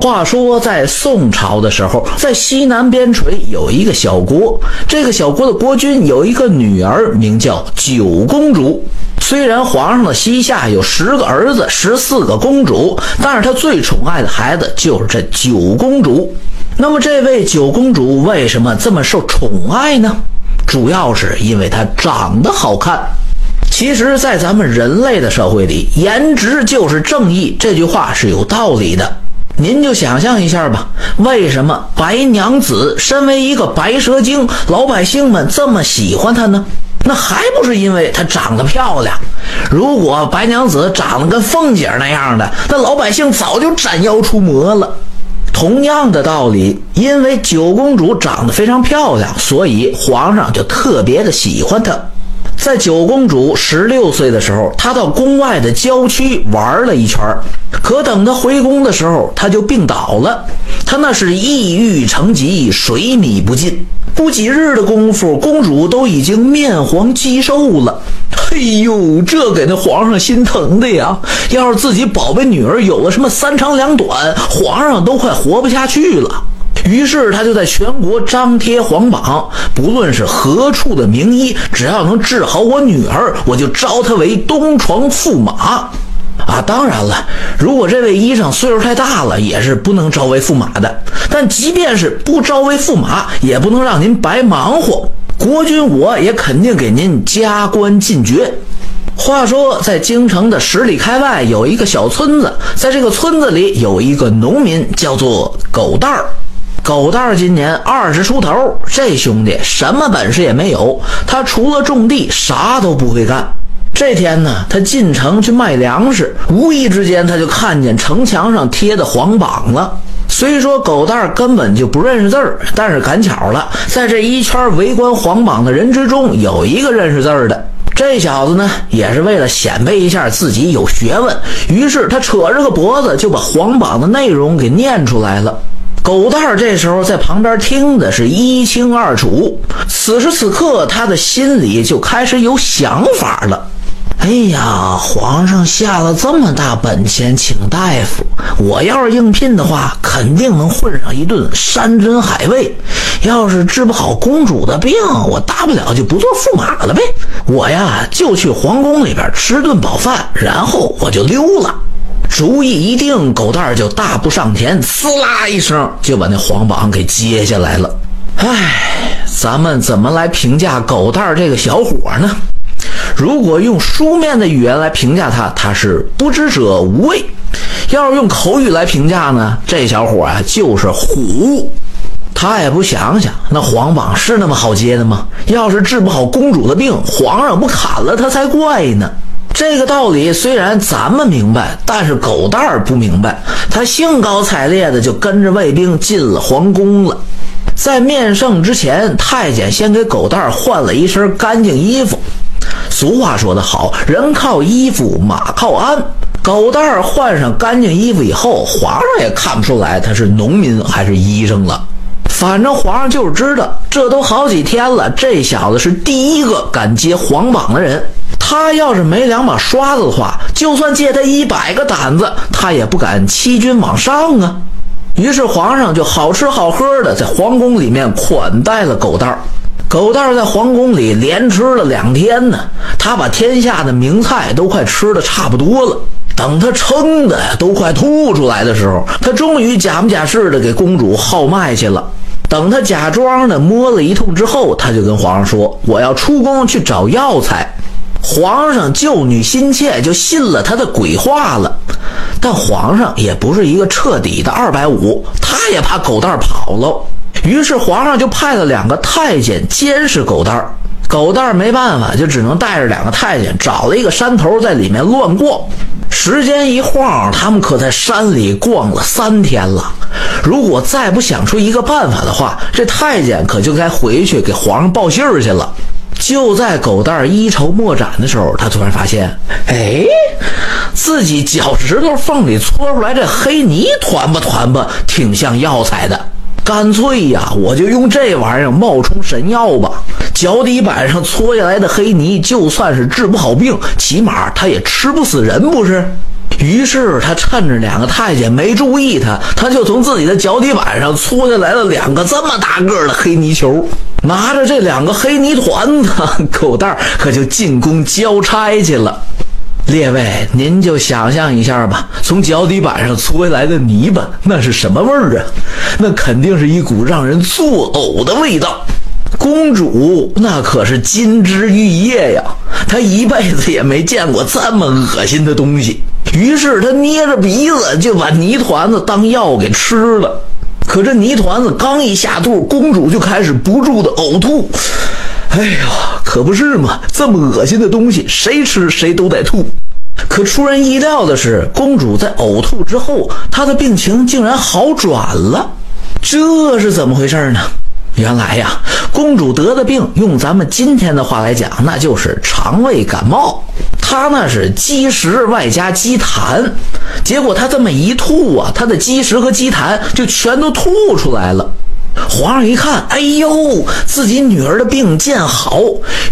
话说，在宋朝的时候，在西南边陲有一个小国，这个小国的国君有一个女儿，名叫九公主。虽然皇上的膝下有十个儿子、十四个公主，但是他最宠爱的孩子就是这九公主。那么，这位九公主为什么这么受宠爱呢？主要是因为她长得好看。其实，在咱们人类的社会里，“颜值就是正义”这句话是有道理的。您就想象一下吧，为什么白娘子身为一个白蛇精，老百姓们这么喜欢她呢？那还不是因为她长得漂亮？如果白娘子长得跟凤姐那样的，那老百姓早就斩妖除魔了。同样的道理，因为九公主长得非常漂亮，所以皇上就特别的喜欢她。在九公主十六岁的时候，她到宫外的郊区玩了一圈可等她回宫的时候，她就病倒了。她那是抑郁成疾，水米不进。不几日的功夫，公主都已经面黄肌瘦了。哎呦，这给那皇上心疼的呀！要是自己宝贝女儿有了什么三长两短，皇上都快活不下去了。于是他就在全国张贴皇榜，不论是何处的名医，只要能治好我女儿，我就招他为东床驸马。啊，当然了，如果这位医生岁数太大了，也是不能招为驸马的。但即便是不招为驸马，也不能让您白忙活。国君我也肯定给您加官进爵。话说，在京城的十里开外有一个小村子，在这个村子里有一个农民，叫做狗蛋儿。狗蛋儿今年二十出头，这兄弟什么本事也没有，他除了种地啥都不会干。这天呢，他进城去卖粮食，无意之间他就看见城墙上贴的黄榜了。虽说狗蛋儿根本就不认识字儿，但是赶巧了，在这一圈围观黄榜的人之中，有一个认识字儿的。这小子呢，也是为了显摆一下自己有学问，于是他扯着个脖子就把黄榜的内容给念出来了。狗蛋儿这时候在旁边听的是一清二楚。此时此刻，他的心里就开始有想法了。哎呀，皇上下了这么大本钱请大夫，我要是应聘的话，肯定能混上一顿山珍海味。要是治不好公主的病，我大不了就不做驸马了呗。我呀，就去皇宫里边吃顿饱饭，然后我就溜了。主意一定，狗蛋儿就大步上前，呲啦一声就把那黄榜给揭下来了。唉，咱们怎么来评价狗蛋儿这个小伙呢？如果用书面的语言来评价他，他是不知者无畏；要是用口语来评价呢，这小伙啊就是虎。他也不想想，那黄榜是那么好揭的吗？要是治不好公主的病，皇上不砍了他才怪呢。这个道理虽然咱们明白，但是狗蛋儿不明白。他兴高采烈的就跟着卫兵进了皇宫了。在面圣之前，太监先给狗蛋儿换了一身干净衣服。俗话说得好，人靠衣服，马靠鞍。狗蛋儿换上干净衣服以后，皇上也看不出来他是农民还是医生了。反正皇上就是知道，这都好几天了，这小子是第一个敢揭皇榜的人。他要是没两把刷子的话，就算借他一百个胆子，他也不敢欺君往上啊。于是皇上就好吃好喝的在皇宫里面款待了狗蛋儿。狗蛋儿在皇宫里连吃了两天呢，他把天下的名菜都快吃的差不多了。等他撑的都快吐出来的时候，他终于假模假式的给公主号脉去了。等他假装的摸了一通之后，他就跟皇上说：“我要出宫去找药材。”皇上救女心切，就信了他的鬼话了。但皇上也不是一个彻底的二百五，他也怕狗蛋儿跑了。于是皇上就派了两个太监监视狗蛋儿。狗蛋儿没办法，就只能带着两个太监找了一个山头，在里面乱逛。时间一晃，他们可在山里逛了三天了。如果再不想出一个办法的话，这太监可就该回去给皇上报信儿去了。就在狗蛋儿一筹莫展的时候，他突然发现，哎，自己脚趾头缝里搓出来这黑泥团吧团吧，挺像药材的。干脆呀，我就用这玩意儿冒充神药吧。脚底板上搓下来的黑泥，就算是治不好病，起码他也吃不死人，不是？于是他趁着两个太监没注意他，他就从自己的脚底板上搓下来了两个这么大个的黑泥球，拿着这两个黑泥团子，狗蛋可就进宫交差去了。列位，您就想象一下吧，从脚底板上搓下来的泥巴，那是什么味儿啊？那肯定是一股让人作呕的味道。公主那可是金枝玉叶呀，她一辈子也没见过这么恶心的东西。于是她捏着鼻子就把泥团子当药给吃了。可这泥团子刚一下肚，公主就开始不住的呕吐。哎呀，可不是嘛！这么恶心的东西，谁吃谁都得吐。可出人意料的是，公主在呕吐之后，她的病情竟然好转了。这是怎么回事呢？原来呀，公主得的病，用咱们今天的话来讲，那就是肠胃感冒。她那是积食外加积痰，结果她这么一吐啊，她的积食和积痰就全都吐出来了。皇上一看，哎呦，自己女儿的病见好，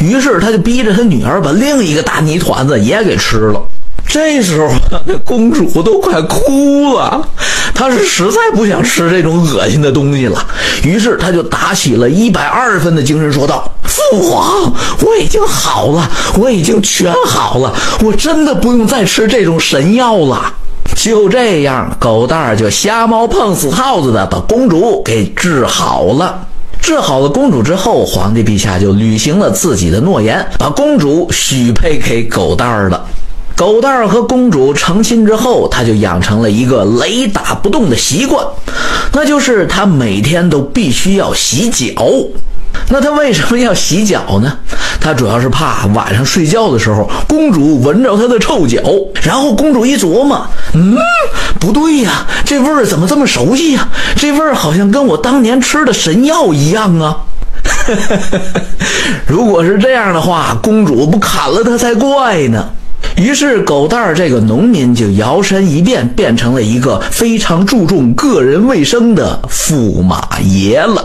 于是他就逼着他女儿把另一个大泥团子也给吃了。这时候，那公主都快哭了，她是实在不想吃这种恶心的东西了。于是，她就打起了一百二十分的精神，说道：“父皇，我已经好了，我已经全好了，我真的不用再吃这种神药了。”就这样，狗蛋儿就瞎猫碰死耗子的把公主给治好了。治好了公主之后，皇帝陛下就履行了自己的诺言，把公主许配给狗蛋儿了。狗蛋儿和公主成亲之后，他就养成了一个雷打不动的习惯，那就是他每天都必须要洗脚。那他为什么要洗脚呢？他主要是怕晚上睡觉的时候，公主闻着他的臭脚，然后公主一琢磨，嗯，不对呀，这味儿怎么这么熟悉呀？这味儿好像跟我当年吃的神药一样啊！如果是这样的话，公主不砍了他才怪呢。于是，狗蛋儿这个农民就摇身一变，变成了一个非常注重个人卫生的驸马爷了。